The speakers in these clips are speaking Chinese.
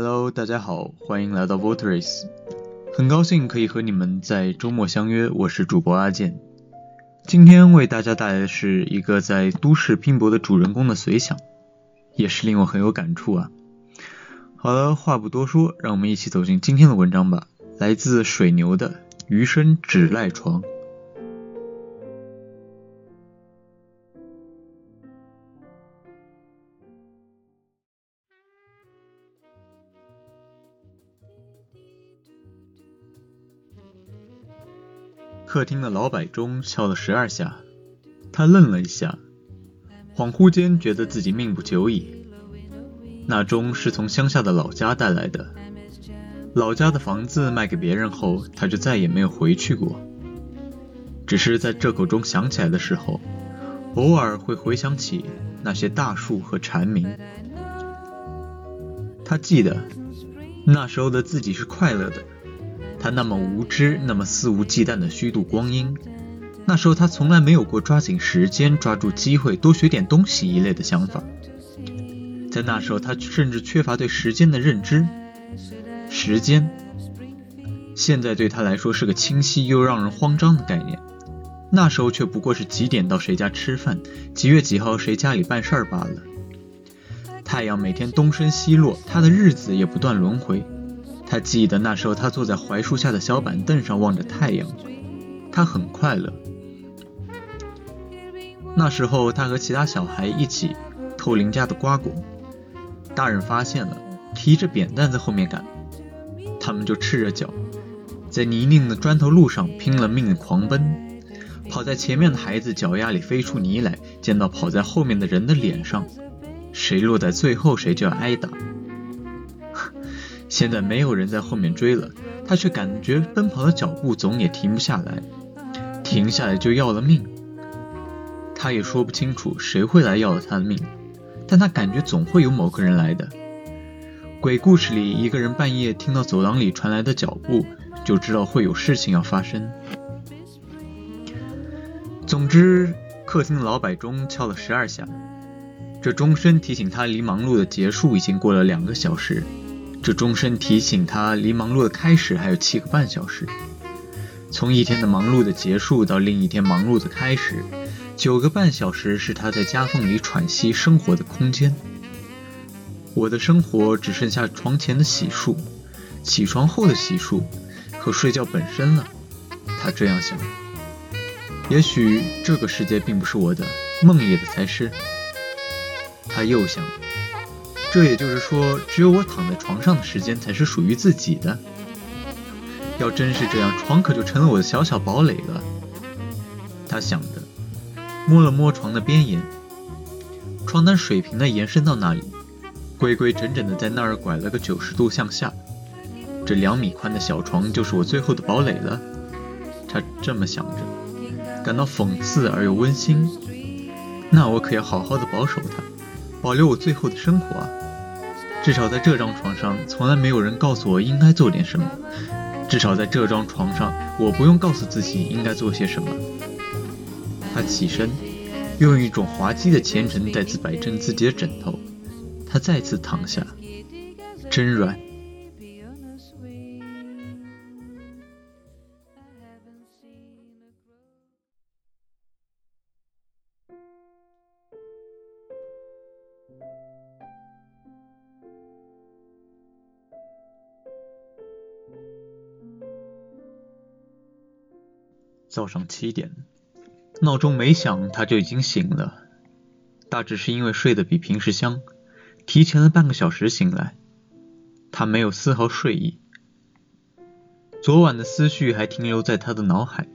Hello，大家好，欢迎来到 Voteries，很高兴可以和你们在周末相约，我是主播阿健。今天为大家带来的是一个在都市拼搏的主人公的随想，也是令我很有感触啊。好了，话不多说，让我们一起走进今天的文章吧。来自水牛的余生只赖床。客厅的老摆钟敲了十二下，他愣了一下，恍惚间觉得自己命不久矣。那钟是从乡下的老家带来的，老家的房子卖给别人后，他就再也没有回去过。只是在这口钟响起来的时候，偶尔会回想起那些大树和蝉鸣。他记得那时候的自己是快乐的。他那么无知，那么肆无忌惮的虚度光阴。那时候他从来没有过抓紧时间、抓住机会、多学点东西一类的想法。在那时候，他甚至缺乏对时间的认知。时间，现在对他来说是个清晰又让人慌张的概念。那时候却不过是几点到谁家吃饭，几月几号谁家里办事儿罢了。太阳每天东升西落，他的日子也不断轮回。他记得那时候，他坐在槐树下的小板凳上望着太阳，他很快乐。那时候，他和其他小孩一起偷邻家的瓜果，大人发现了，提着扁担在后面赶，他们就赤着脚，在泥泞的砖头路上拼了命的狂奔，跑在前面的孩子脚丫里飞出泥来，溅到跑在后面的人的脸上，谁落在最后，谁就要挨打。现在没有人在后面追了，他却感觉奔跑的脚步总也停不下来，停下来就要了命。他也说不清楚谁会来要了他的命，但他感觉总会有某个人来的。鬼故事里，一个人半夜听到走廊里传来的脚步，就知道会有事情要发生。总之，客厅的老摆钟敲了十二下，这钟声提醒他离忙碌的结束已经过了两个小时。这钟声提醒他，离忙碌的开始还有七个半小时。从一天的忙碌的结束到另一天忙碌的开始，九个半小时是他在夹缝里喘息生活的空间。我的生活只剩下床前的洗漱、起床后的洗漱和睡觉本身了。他这样想。也许这个世界并不是我的，梦里的才是。他又想。这也就是说，只有我躺在床上的时间才是属于自己的。要真是这样，床可就成了我的小小堡垒了。他想着，摸了摸床的边沿，床单水平的延伸到那里，规规整整的在那儿拐了个九十度向下。这两米宽的小床就是我最后的堡垒了。他这么想着，感到讽刺而又温馨。那我可要好好的保守它。保留我最后的生活啊！至少在这张床上，从来没有人告诉我应该做点什么。至少在这张床上，我不用告诉自己应该做些什么。他起身，用一种滑稽的虔诚再次摆正自己的枕头。他再次躺下，真软。早上七点，闹钟没响，他就已经醒了。大致是因为睡得比平时香，提前了半个小时醒来。他没有丝毫睡意，昨晚的思绪还停留在他的脑海。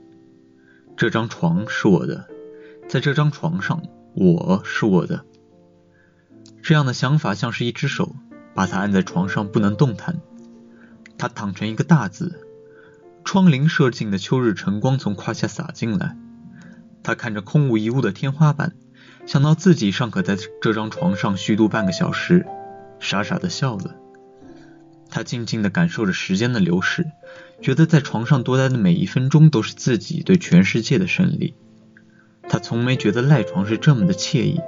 这张床是我的，在这张床上，我是我的。这样的想法像是一只手，把他按在床上不能动弹。他躺成一个大字。窗棂射进的秋日晨光从胯下洒进来，他看着空无一物的天花板，想到自己尚可在这张床上虚度半个小时，傻傻的笑了。他静静的感受着时间的流逝，觉得在床上多待的每一分钟都是自己对全世界的胜利。他从没觉得赖床是这么的惬意，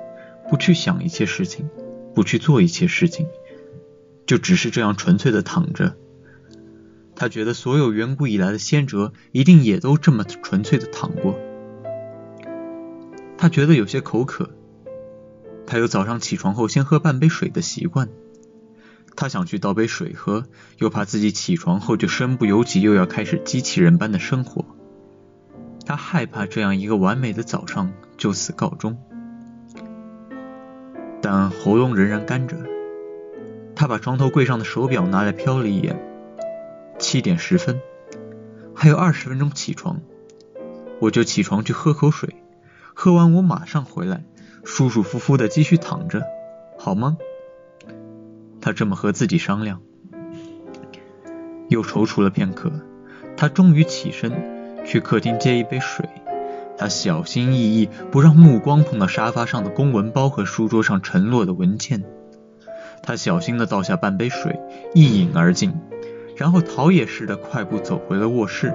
不去想一切事情，不去做一切事情，就只是这样纯粹的躺着。他觉得所有远古以来的先哲一定也都这么纯粹的躺过。他觉得有些口渴，他有早上起床后先喝半杯水的习惯。他想去倒杯水喝，又怕自己起床后就身不由己，又要开始机器人般的生活。他害怕这样一个完美的早上就此告终，但喉咙仍然干着。他把床头柜上的手表拿来瞟了一眼，七点十分，还有二十分钟起床。我就起床去喝口水，喝完我马上回来，舒舒服服的继续躺着，好吗？他这么和自己商量，又踌躇了片刻，他终于起身去客厅接一杯水。他小心翼翼，不让目光碰到沙发上的公文包和书桌上沉落的文件。他小心地倒下半杯水，一饮而尽，然后逃也似的快步走回了卧室，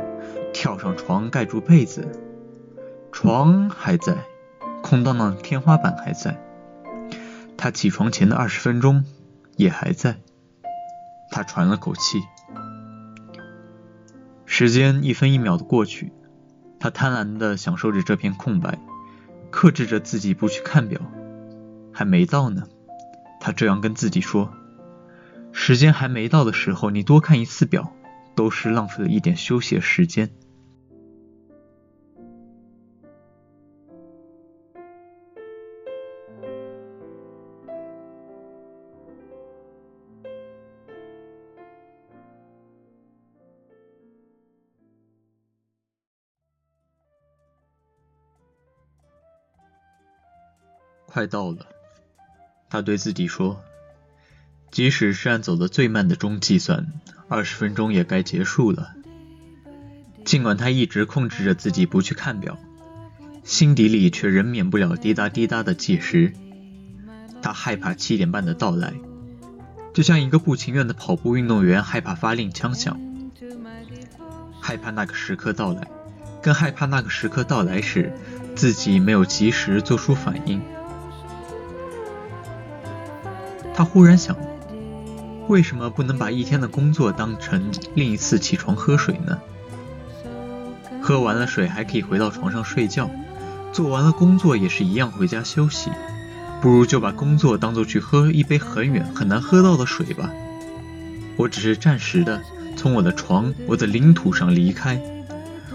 跳上床盖住被子。床还在，空荡荡的天花板还在。他起床前的二十分钟。也还在，他喘了口气。时间一分一秒的过去，他贪婪的享受着这片空白，克制着自己不去看表。还没到呢，他这样跟自己说。时间还没到的时候，你多看一次表，都是浪费了一点休息时间。快到了，他对自己说。即使是按走的最慢的钟计算，二十分钟也该结束了。尽管他一直控制着自己不去看表，心底里却仍免不了滴答滴答的计时。他害怕七点半的到来，就像一个不情愿的跑步运动员害怕发令枪响，害怕那个时刻到来，更害怕那个时刻到来时自己没有及时做出反应。他忽然想，为什么不能把一天的工作当成另一次起床喝水呢？喝完了水还可以回到床上睡觉，做完了工作也是一样回家休息。不如就把工作当做去喝一杯很远很难喝到的水吧。我只是暂时的从我的床、我的领土上离开。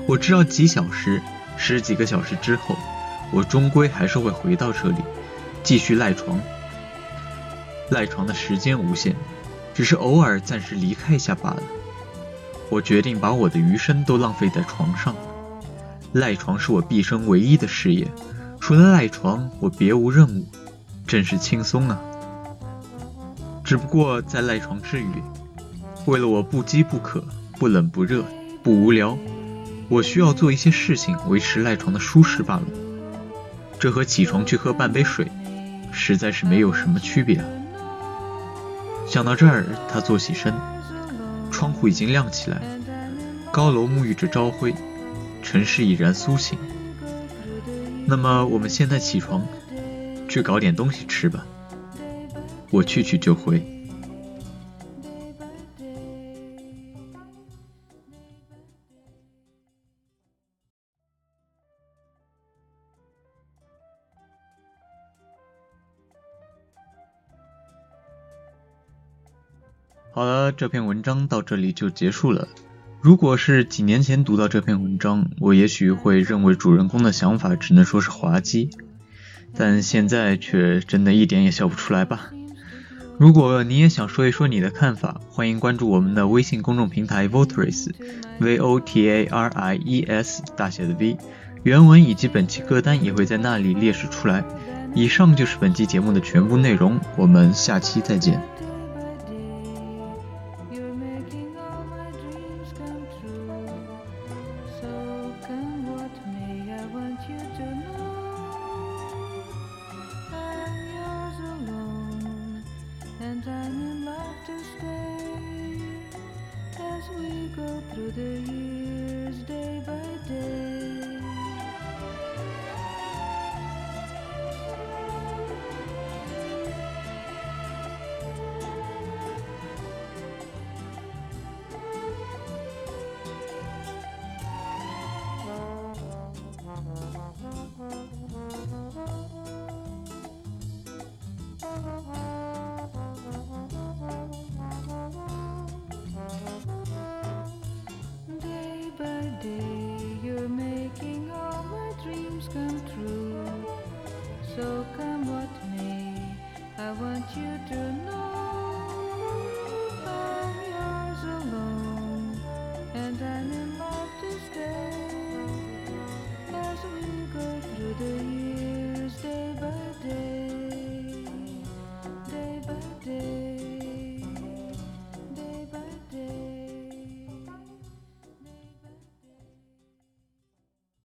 我知道几小时、十几个小时之后，我终归还是会回到这里，继续赖床。赖床的时间无限，只是偶尔暂时离开一下罢了。我决定把我的余生都浪费在床上。赖床是我毕生唯一的事业，除了赖床，我别无任务，真是轻松啊！只不过在赖床之余，为了我不饥不渴、不冷不热、不无聊，我需要做一些事情维持赖床的舒适罢了。这和起床去喝半杯水，实在是没有什么区别啊。想到这儿，他坐起身，窗户已经亮起来，高楼沐浴着朝晖，城市已然苏醒。那么，我们现在起床，去搞点东西吃吧。我去去就回。好了，这篇文章到这里就结束了。如果是几年前读到这篇文章，我也许会认为主人公的想法只能说是滑稽，但现在却真的一点也笑不出来吧。如果你也想说一说你的看法，欢迎关注我们的微信公众平台 Votaries，V O T A R I E S 大写的 V，原文以及本期歌单也会在那里列示出来。以上就是本期节目的全部内容，我们下期再见。